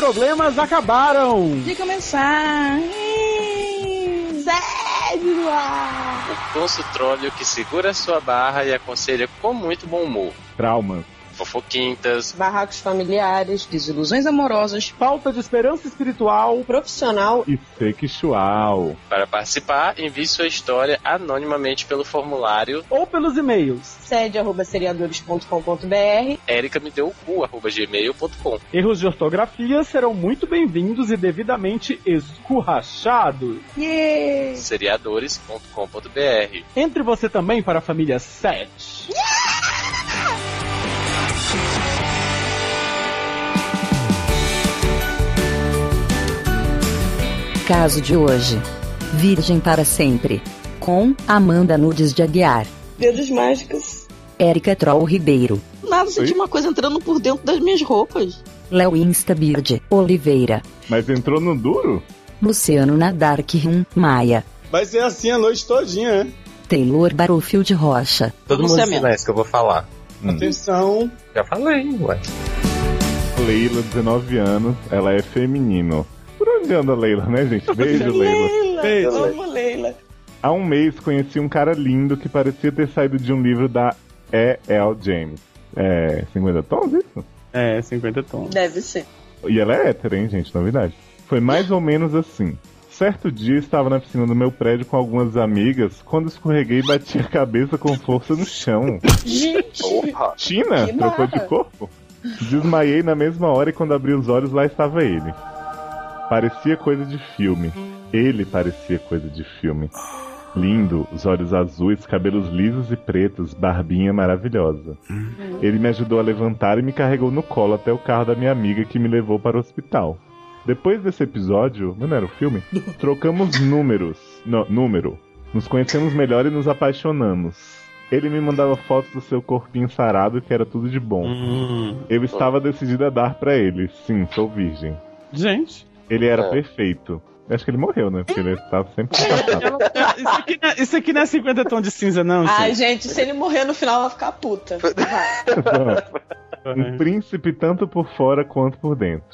problemas acabaram. De começar. Sério? O poço tróleo que segura sua barra e aconselha com muito bom humor. Traumas. Fofoquintas. Barracos familiares, desilusões amorosas, falta de esperança espiritual, profissional e sexual. Para participar, envie sua história anonimamente pelo formulário ou pelos e-mails. sede arroba seriadores.com.br Erika me deu o cu, arroba gmail.com. Erros de ortografia serão muito bem-vindos e devidamente escurrachados. Yeah. Seriadores.com.br. Entre você também para a família 7. Caso de hoje. Virgem para sempre. Com Amanda Nudes de Aguiar. Dedos mágicos. Érica Troll Ribeiro. Nada, senti uma coisa entrando por dentro das minhas roupas. Léo Instabird Oliveira. Mas entrou no duro? Luciano Nadark Maia. Vai ser assim a noite todinha, né? Taylor Barofield Rocha. Todo mundo silêncio que eu vou falar. Hum. Atenção. Já falei, ué. Leila, 19 anos, ela é feminino. Por onde anda a Leila, né, gente? Beijo, Leila. Beijo. Amo Leila. Há um mês conheci um cara lindo que parecia ter saído de um livro da E.L. James. É 50 tons isso? É, 50 tons. Deve ser. E ela é hétera, hein, gente? Novidade. Foi mais ou menos assim. Certo dia estava na piscina do meu prédio com algumas amigas quando escorreguei e bati a cabeça com força no chão. Gente! Porra. Tina, Que trocou de corpo? Desmaiei na mesma hora e quando abri os olhos lá estava ele. Parecia coisa de filme. Ele parecia coisa de filme. Lindo, os olhos azuis, cabelos lisos e pretos, barbinha maravilhosa. Ele me ajudou a levantar e me carregou no colo até o carro da minha amiga que me levou para o hospital. Depois desse episódio, não era o filme? Trocamos números. Não, número. Nos conhecemos melhor e nos apaixonamos. Ele me mandava fotos do seu corpinho sarado, que era tudo de bom. Hum. Eu estava decidido a dar pra ele. Sim, sou virgem. Gente. Ele era É. perfeito. Acho que ele morreu, né? Porque ele estava sempre casado. Isso aqui, não é, isso aqui não é 50 tons de cinza, não, Ai, gente. gente, se ele morrer no final, ela vai ficar puta. Um príncipe tanto por fora quanto por dentro.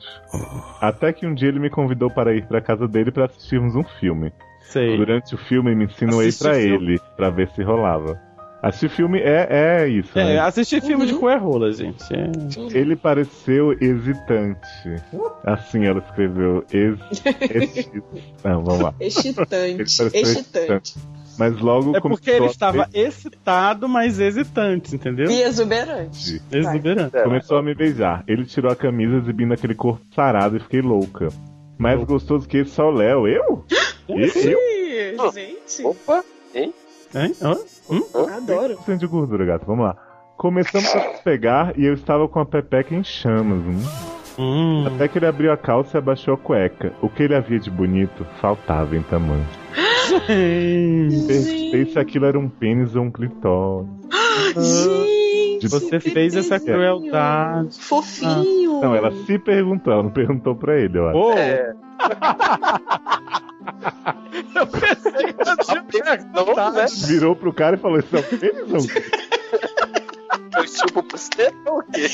Até que um dia ele me convidou para ir pra casa dele para assistirmos um filme. Sei. Durante o filme me insinuei filme. ele, pra ver se rolava. Assistir filme é, é isso, É, né? assistir filme de coerrola, gente. É. Ele pareceu hesitante. Assim ela escreveu. Ex... ex- Não, vamos lá. Ele Excitante. pareceu Excitante. Mas logo É porque ele estava be- excitado, mas hesitante, entendeu? E exuberante. Exuberante. Começou a me beijar. Ele tirou a camisa exibindo aquele corpo sarado e fiquei louca. Mais gostoso que esse só o Léo. Eu? Eu? Ih, gente. Opa! Hein? Hã? Hum? Adoro. 100% de gordura, gato. Vamos lá. Começamos a nos pegar e eu estava com a pepeca em chamas. Hum. Hum. Até que ele abriu a calça e abaixou a cueca. O que ele havia de bonito faltava em tamanho. Gente. Perguntei se aquilo era um pênis ou um clitóris. Gente. Você fez essa crueldade. Fofinho. Não, ela se perguntou, ela não perguntou pra ele, eu acho. Pô, É. eu pensei que eu tinha Não, né? Virou pro cara e falou: Isso é um pênis ou um clitóris? Eu chupo pro você o quê?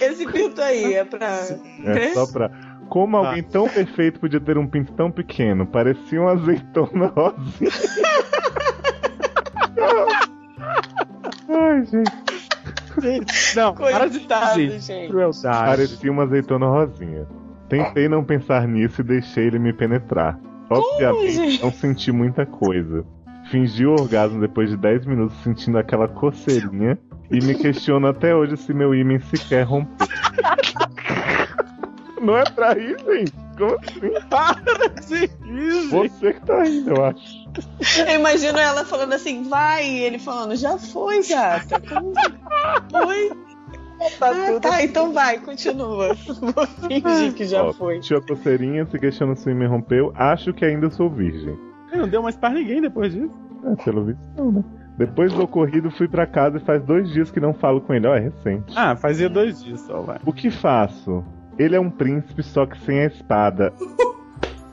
Esse pinto aí é pra. É só pra. Como alguém tão perfeito podia ter um pinto tão pequeno? Parecia uma azeitona rosinha. Ai, gente. Não, para de Coitado, dizer. gente. Crueldade. Parecia uma azeitona rosinha. Tentei não pensar nisso e deixei ele me penetrar. Obviamente, não senti muita coisa. Fingi o orgasmo depois de 10 minutos sentindo aquela coceirinha e me questiono até hoje se meu ímã sequer rompeu. Não é pra rir, gente. Como assim? Para de rir. Você que tá rindo, eu acho. Eu imagino ela falando assim, vai, e ele falando, já foi, gata. Como foi? Tá Ah, tá, então vai, continua. Vou fingir que já Ó, foi. A coceirinha, se questionando se me rompeu. Acho que ainda sou virgem. Não deu mais pra ninguém depois disso. É, pelo visto não, né? Depois do ocorrido, fui pra casa e faz dois dias que não falo com ele. Ó, é recente. Ah, fazia dois dias só, vai. O que faço? Ele é um príncipe, só que sem a espada.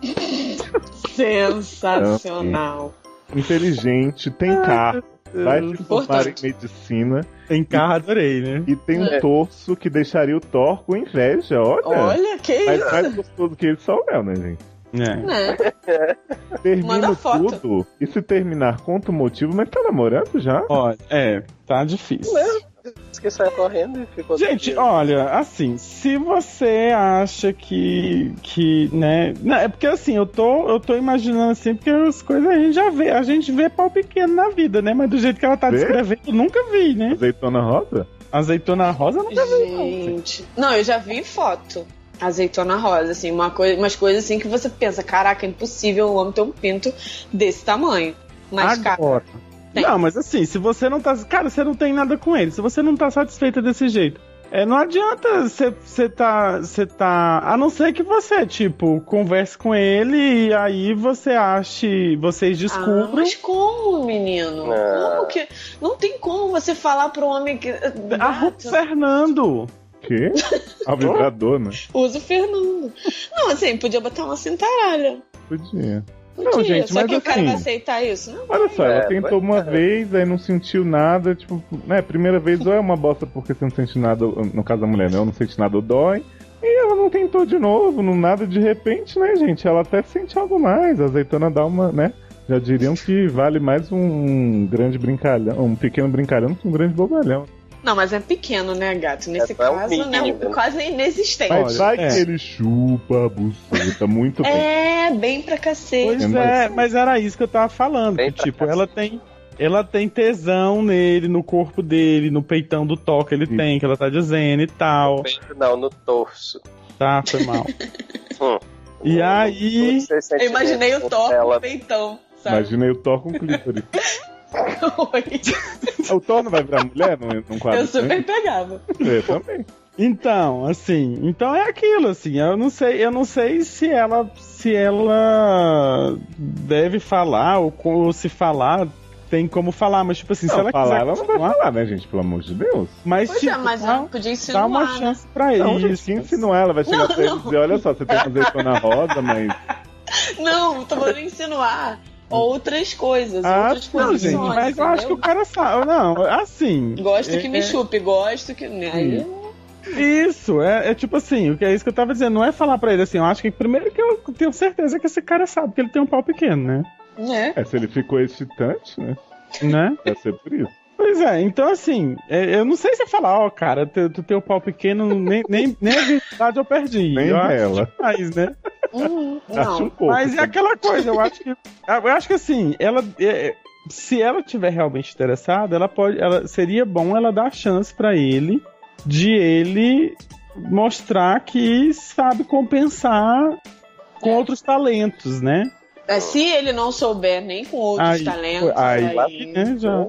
Sensacional. Inteligente, tem carro, vai se formar em medicina Tem carro, adorei, né? e tem um É. torso que deixaria o Thor com inveja. Olha, Olha, que mas isso. mais gostoso que ele só o Léo, né, gente? É. Né? Termina Manda foto. tudo e se terminar, conta o motivo, mas tá namorando já? Olha, é, tá difícil. Diz que saiu correndo e ficou. Gente, olha, assim, se você acha que, que, né, não, é porque assim, eu tô, eu tô imaginando assim, porque as coisas a gente já vê, a gente vê pau pequeno na vida, né, mas do jeito que ela tá Vê? descrevendo, eu nunca vi, né, Azeitona rosa? azeitona rosa eu nunca vi, não. Gente. Não, eu já vi foto. Azeitona rosa, assim, uma coisa, umas coisas assim que você pensa, caraca, é impossível o homem ter um pinto desse tamanho. Mas, cara, Agora. Tem. Não, mas assim, se você não tá. Cara, você não tem nada com ele. Se você não tá satisfeita desse jeito. É, não adianta você tá, você tá. A não ser que você, tipo, converse com ele e aí você ache. Vocês Ah, descubram. mas como, menino? Não. Como que. Não tem como você falar pro homem que. Arruma Gato, o Fernando. Quê? Ao vibrador, né? usa o Fernando. Não, assim, podia botar uma cintaralha. Podia. Podia. Não, gente, Só mas que o cara assim- vai aceitar isso? Não. Olha só, ela É, tentou uma é. vez, aí não sentiu nada, tipo, né, primeira vez ou é uma bosta porque você não sente nada, no caso da mulher, né, ou não sente nada ou dói, e ela não tentou de novo, não nada de repente, né, gente, ela até sente algo mais, a azeitona dá uma, né, já diriam que vale mais um grande brincalhão, um pequeno brincalhão que um grande bobalhão. Não, mas é pequeno, né, gato? Nesse É, é caso, mínimo, né? né? Quase inexistente. Mas Olha, vai é. que ele chupa a buceta muito bem. É, bem pra cacete. Pois Mas- é, mas era isso que eu tava falando. Que, tipo, ela tem. Ela tem tesão nele, no corpo dele, no peitão do toque ele Isso. tem, que ela tá dizendo e tal. Peito Não, no torso. Tá, foi mal. Hum. E aí- Eu imaginei o Thor com Ela o peitão, sabe? Imaginei o Thor com clítoris. Oi. o Thor não vai virar mulher num, num quadro Eu super assim? pegava. Eu também. Então, assim, então é aquilo, assim, eu não sei, eu não sei se ela se ela deve falar ou, ou se falar tem como falar, mas tipo assim, se Não, ela falar, quiser ela não vai falar, né, gente? Pelo amor de Deus. mas Pois tipo, é, mas dá, ela podia dá insinuar, uma né? chance pra Não, gente, isso. que insinuar, ela vai chegar Não, pra ele e não. dizer, olha só, você tem uma azeitona rosa, mas... Não, tô falando insinuar outras coisas, Ah, outras não, posições. Gente, mas eu acho que o cara sabe, não, assim. Gosto que me é- chupe, gosto que. Aí, Isso, é, é tipo assim, o que é isso que eu tava dizendo, não é falar pra ele assim, eu acho que primeiro que eu tenho certeza que esse cara sabe que ele tem um pau pequeno, né? né? É, se ele ficou excitante, né? Né? Deve ser por isso. Pois é, então assim, é, eu não sei se falar, ó, cara, tu, tu tem o pau pequeno, nem, nem, nem a virtude eu perdi. Nem eu ela. demais, né? Hum, Acho um pouco. Mas é aquela coisa, eu acho que. Eu acho que assim, ela. é, se ela tiver realmente interessada, ela pode. Ela, seria bom ela dar chance pra ele de ele mostrar que sabe compensar com outros talentos, né? É, Se ele não souber nem com outros Aí, talentos, aí, aí, né, já.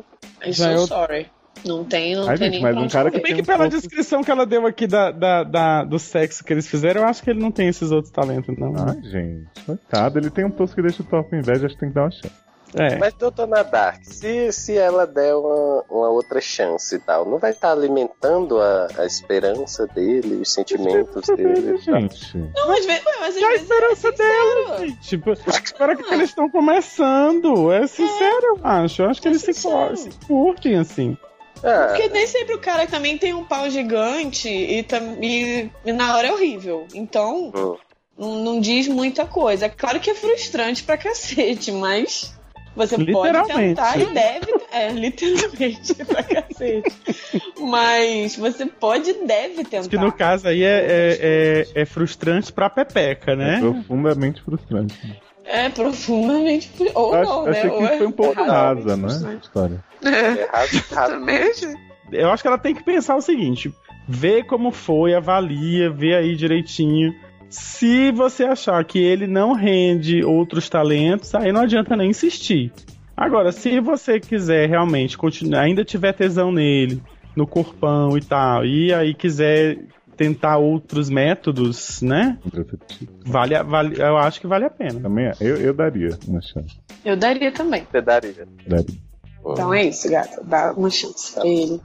I'm já so é sorry. Não tem, não Ai, tem gente, nem mas um cara que Bem que um pela pouco- descrição que ela deu aqui da, da, da- do sexo que eles fizeram, eu acho que ele não tem esses outros talentos, não. Ai, gente, coitado. Ele tem um tosso que deixa o Thor com inveja, acho que tem que dar uma chance. É. Mas, doutor Dark, se, se ela der uma, uma outra chance e tal, não vai estar alimentando a, a esperança dele, os sentimentos dele? gente. Não, mas, mas E a esperança é sincero. dele, tipo, espera que eles estão começando. É sincero, eu acho. Eu acho que É eles se, se curtem, assim. Ah, Porque nem sempre o cara também tem um pau gigante e, e- e na hora é horrível. Então, hum. não, não diz muita coisa. Claro que é frustrante pra cacete, mas você pode tentar e deve. É, literalmente pra cacete. Mas você pode e deve tentar. Que no caso aí é, é, é, é frustrante pra Pepeca, É né? profundamente frustrante. É profundamente. Ou Eu não, acho- achei né? que Ou é foi um pouco razoavelmente rasa, né? A frustrante. história. É, errado. exatamente. Eu acho que ela tem que pensar o seguinte: vê como foi, avalia, vê aí direitinho. Se você achar que ele não rende outros talentos, aí não adianta nem insistir. Agora, se você quiser realmente continuar, ainda tiver tesão nele, no corpão e tal, e aí quiser tentar outros métodos, né? Vale, a- vale, eu acho que vale a pena. Também é. eu, eu daria uma chance. Eu daria também. Você daria. Daria. Então é isso, gata. Dá uma chance pra ele.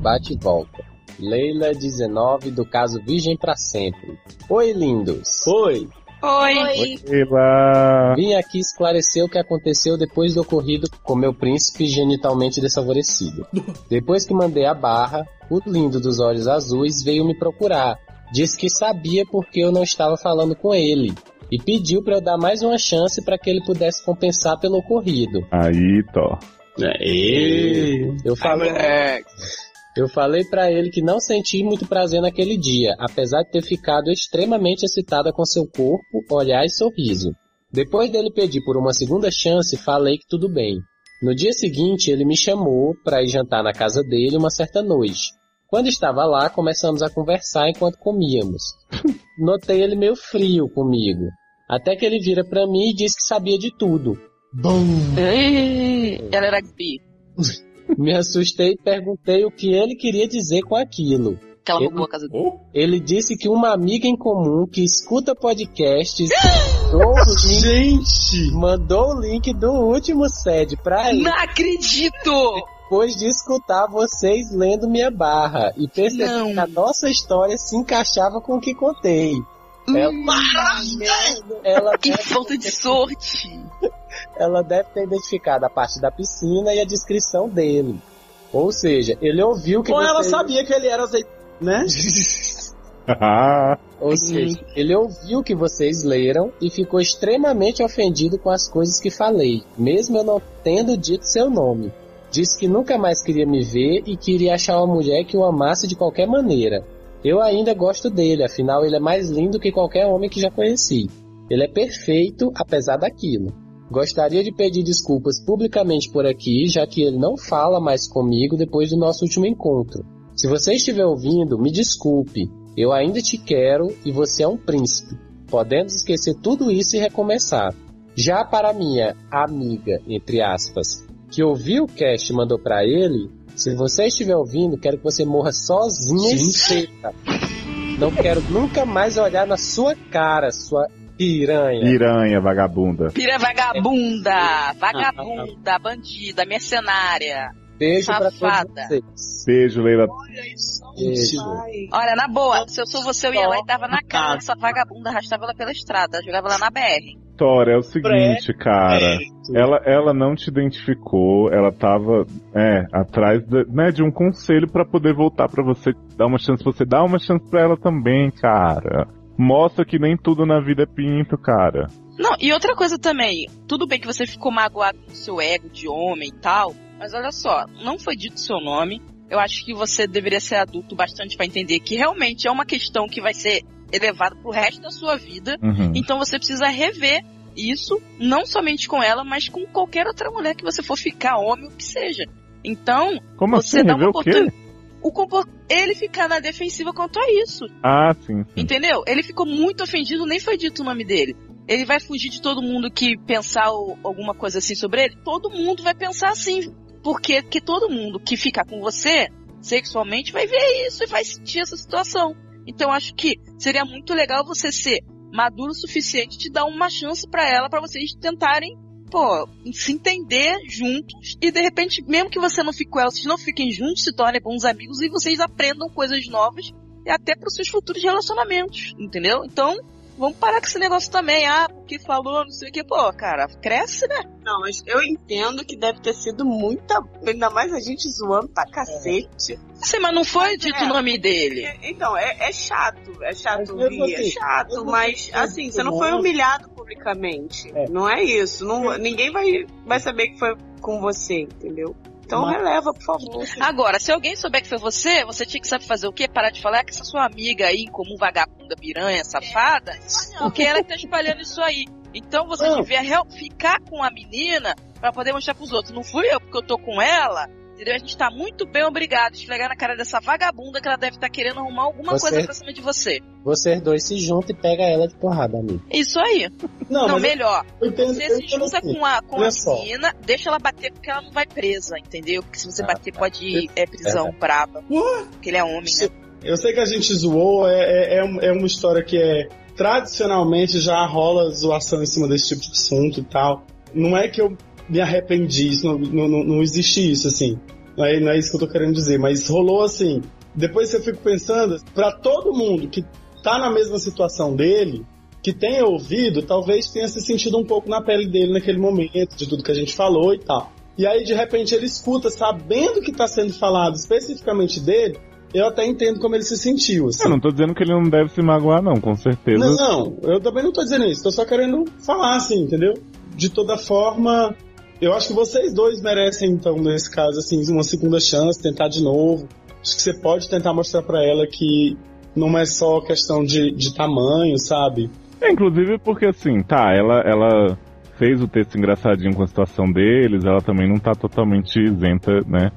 Bate e volta. Leila 19 do caso Virgem pra Sempre. Oi, lindos. Oi. Oi. Ela. Vim aqui esclarecer o que aconteceu depois do ocorrido com meu príncipe genitalmente desfavorecido. Depois que mandei a barra, o lindo dos olhos azuis veio me procurar. Disse que sabia porque eu não estava falando com ele. E pediu para eu dar mais uma chance para que ele pudesse compensar pelo ocorrido. Aí, Tó. Aê. Eu falei, eu falei para ele que não senti muito prazer naquele dia, apesar de ter ficado extremamente excitada com seu corpo, olhar e sorriso. Depois dele pedir por uma segunda chance, falei que tudo bem. No dia seguinte, ele me chamou para ir jantar na casa dele uma certa noite. Quando estava lá, começamos a conversar enquanto comíamos. Notei ele meio frio comigo. Até que ele vira para mim e diz que sabia de tudo. Ei, Ela era bi. Me assustei e perguntei o que ele queria dizer com aquilo. Que ela roubou a casa dele. Ele disse que uma amiga em comum que escuta podcasts mandou o link, Gente! mandou o link do último sede pra ele Não acredito! depois de escutar vocês lendo minha barra e perceber que a nossa história se encaixava com o que contei. Ela, ela, Que deve, falta de sorte! Ela deve ter identificado a parte da piscina e a descrição dele. Ou seja, ele ouviu que Ou ela vocês- sabia que ele era azeite, né? Ou seja, ele ouviu o que vocês leram e ficou extremamente ofendido com as coisas que falei, mesmo eu não tendo dito seu nome. Disse que nunca mais queria me ver e queria achar uma mulher que o amasse de qualquer maneira. Eu ainda gosto dele, afinal ele é mais lindo que qualquer homem que já conheci. Ele é perfeito, apesar daquilo. Gostaria de pedir desculpas publicamente por aqui, já que ele não fala mais comigo depois do nosso último encontro. Se você estiver ouvindo, me desculpe. Eu ainda te quero e você é um príncipe. Podemos esquecer tudo isso e recomeçar. Já para minha amiga, entre aspas, que ouviu o cast e mandou pra ele, se você estiver ouvindo, quero que você morra sozinha e Gente. seca. Não quero nunca mais olhar na sua cara, sua piranha. Piranha, vagabunda. Pira vagabunda! Vagabunda, bandida, mercenária. Beijo pra Safada. todos vocês. Beijo, Leila. Beijo. Olha, na boa, se eu sou você, eu ia lá e tava na cara dessa vagabunda, arrastava ela pela estrada, jogava ela na BR. Tora, é o seguinte, cara. Ela, ela não te identificou, ela tava, é, atrás de, né, de um conselho pra poder voltar pra você, dar uma chance, você dá uma chance pra ela também, cara. Mostra que nem tudo na vida é pinto, cara. Não, e outra coisa também, tudo bem que você ficou magoado com seu ego de homem e tal, mas olha só, não foi dito seu nome. Eu acho que você deveria ser adulto bastante pra entender que realmente é uma questão que vai ser elevada pro resto da sua vida. Uhum. Então você precisa rever isso, não somente com ela, mas com qualquer outra mulher que você for ficar, homem, o que seja. Então, Como você assim? dá uma oportunidade. O compor... Ele ficar na defensiva quanto a isso. Ah, sim, sim. Entendeu? Ele ficou muito ofendido, nem foi dito o nome dele. Ele vai fugir de todo mundo que pensar alguma coisa assim sobre ele. Todo mundo vai pensar assim. Porque que todo mundo que ficar com você sexualmente vai ver isso e vai sentir essa situação. Então acho que seria muito legal você ser maduro o suficiente de dar uma chance pra ela pra vocês tentarem, pô, se entender juntos e de repente, mesmo que você não fique com ela, vocês não fiquem juntos, se tornem bons amigos e vocês aprendam coisas novas e até para os seus futuros relacionamentos, entendeu? Então, vamos parar com esse negócio também. Ah, porque falou, não sei o que. Pô, cara, cresce, né? Não, mas eu entendo que deve ter sido muita. Ainda mais a gente zoando pra cacete. Sim, mas não foi dito É. o nome dele. É, Então, é, é chato. É chato ouvir, é assim, chato, mesmo mas assim, assim, você não foi humilhado publicamente. É. Não é isso. Não, ninguém vai, vai saber que foi com você, entendeu? Então Mas- releva, por favor. Agora, se alguém souber que foi você, você tinha que saber fazer o quê? Parar de falar que essa sua amiga aí, como vagabunda, piranha, safada, porque ela que tá espalhando isso aí. Então você devia ficar com a menina pra poder mostrar pros outros. Não fui eu, porque eu tô com ela. Entendeu? A gente tá muito bem obrigado. Esfregar na cara dessa vagabunda que ela deve estar querendo arrumar alguma Você- coisa pra cima de você. Vocês dois se juntam e pega ela de porrada, amigo. Isso aí. Não, Não, melhor. eu entendo, Você eu se junta assim. com a, com a só. menina, deixa ela bater porque ela não vai presa, entendeu? Porque se você Ah, bater tá. pode ir é, prisão braba. Ué? Porque ele é homem, né? Eu sei que a gente zoou, é, é, é é uma história que é. Tradicionalmente já rola zoação em cima desse tipo de assunto e tal. Não é que eu me arrependi, isso não, não, não, existe isso, assim. Não é, não é isso que eu tô querendo dizer, mas rolou assim. Depois eu fico pensando, pra todo mundo que tá na mesma situação dele, que tenha ouvido, talvez tenha se sentido um pouco na pele dele naquele momento, de tudo que a gente falou e tal. E aí, de repente, ele escuta, sabendo que está sendo falado especificamente dele, eu até entendo como ele se sentiu. Assim. Eu não tô dizendo que ele não deve se magoar, não, com certeza. Não, não, eu também não tô dizendo isso, tô só querendo falar, assim, entendeu? De toda forma, eu acho que vocês dois merecem, então, nesse caso, assim, uma segunda chance, tentar de novo. Acho que você pode tentar mostrar para ela que não é só questão de, de tamanho, sabe? É, inclusive porque, assim, tá, ela, ela fez o texto engraçadinho com a situação deles, ela também não tá totalmente isenta, né?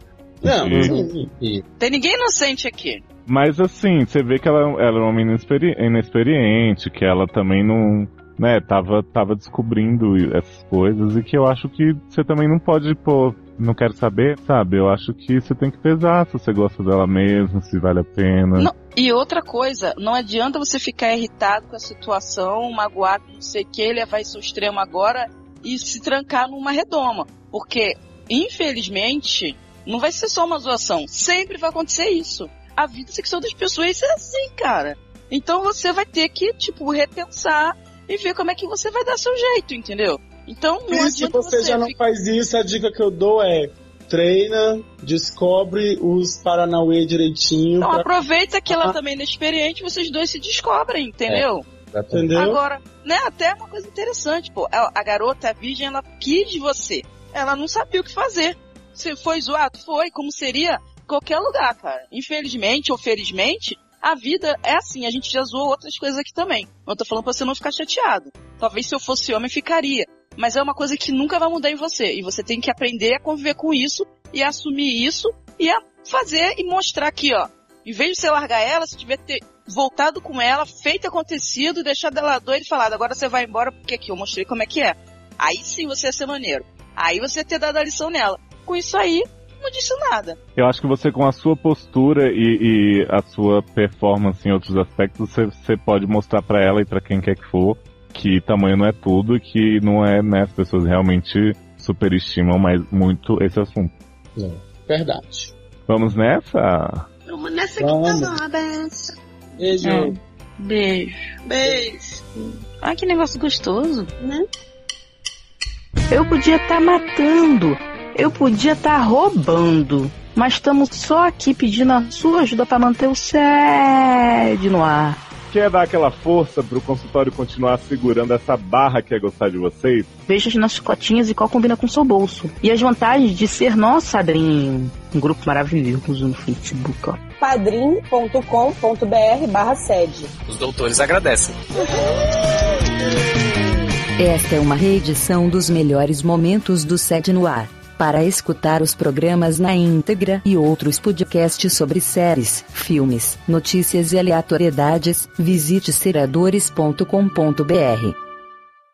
Não, de... Tem ninguém inocente aqui. Mas assim, você vê que ela, ela é uma menina inexperi inexperiente, que ela também não, né, tava, tava descobrindo essas coisas e que eu acho que você também não pode, pô, não quero saber, sabe? Eu acho que você tem que pesar se você gosta dela mesmo, se vale a pena. Não, e outra coisa, não adianta você ficar irritado com a situação, magoado, não sei o que, levar isso ao extremo agora e se trancar numa redoma. Porque, infelizmente, não vai ser só uma zoação. Sempre vai acontecer isso. A vida sexual das pessoas é assim, cara. Então você vai ter que, tipo, repensar e ver como é que você vai dar seu jeito, entendeu? Então não e se você, você já não faz isso, a dica que eu dou é treina, descobre os Paranauê direitinho. Então pra... aproveita que ela ah. também é inexperiente, vocês dois se descobrem, entendeu? É. Entendeu? Agora, né, até uma coisa interessante, pô, a, garota, a virgem, ela quis você. Ela não sabia o que fazer. Se foi zoado? Foi, como seria qualquer lugar, cara. Infelizmente ou felizmente, a vida é assim, a gente já zoou outras coisas aqui também. Eu tô falando pra você não ficar chateado. Talvez se eu fosse homem, ficaria. Mas é uma coisa que nunca vai mudar em você. E você tem que aprender a conviver com isso e a assumir isso e a fazer e mostrar aqui, ó. Em vez de você largar ela, se tiver ter voltado com ela, feito acontecido, deixado ela doida e falado, agora você vai embora porque aqui eu mostrei como é que é. Aí sim você ia ser maneiro. Aí você ia ter dado a lição nela. Com isso aí, não disse nada. Eu acho que você, com a sua postura e, e a sua performance em outros aspectos, você, você pode mostrar para ela e para quem quer que for que tamanho não é tudo e que não é, né, as pessoas realmente superestimam mais muito esse assunto. É, verdade. Vamos nessa? Vamos nessa aqui, tá bom, abraço. Beijo. É. Beijo. Beijo. Ai, que negócio gostoso. Né? Eu podia estar tá matando eu podia estar tá roubando, mas estamos só aqui pedindo a sua ajuda para manter o SED no ar. Quer dar aquela força pro consultório continuar segurando essa barra que é gostar de vocês? Veja as nossas cotinhas e qual combina com o seu bolso. E as vantagens de ser nosso padrinho. Um grupo maravilhoso no Facebook, ó. padrim.com.br barra sede. Os doutores agradecem. Esta é uma reedição dos melhores momentos do SED no ar. Para escutar os programas na íntegra e outros podcasts sobre séries, filmes, notícias e aleatoriedades, visite seradores.com.br.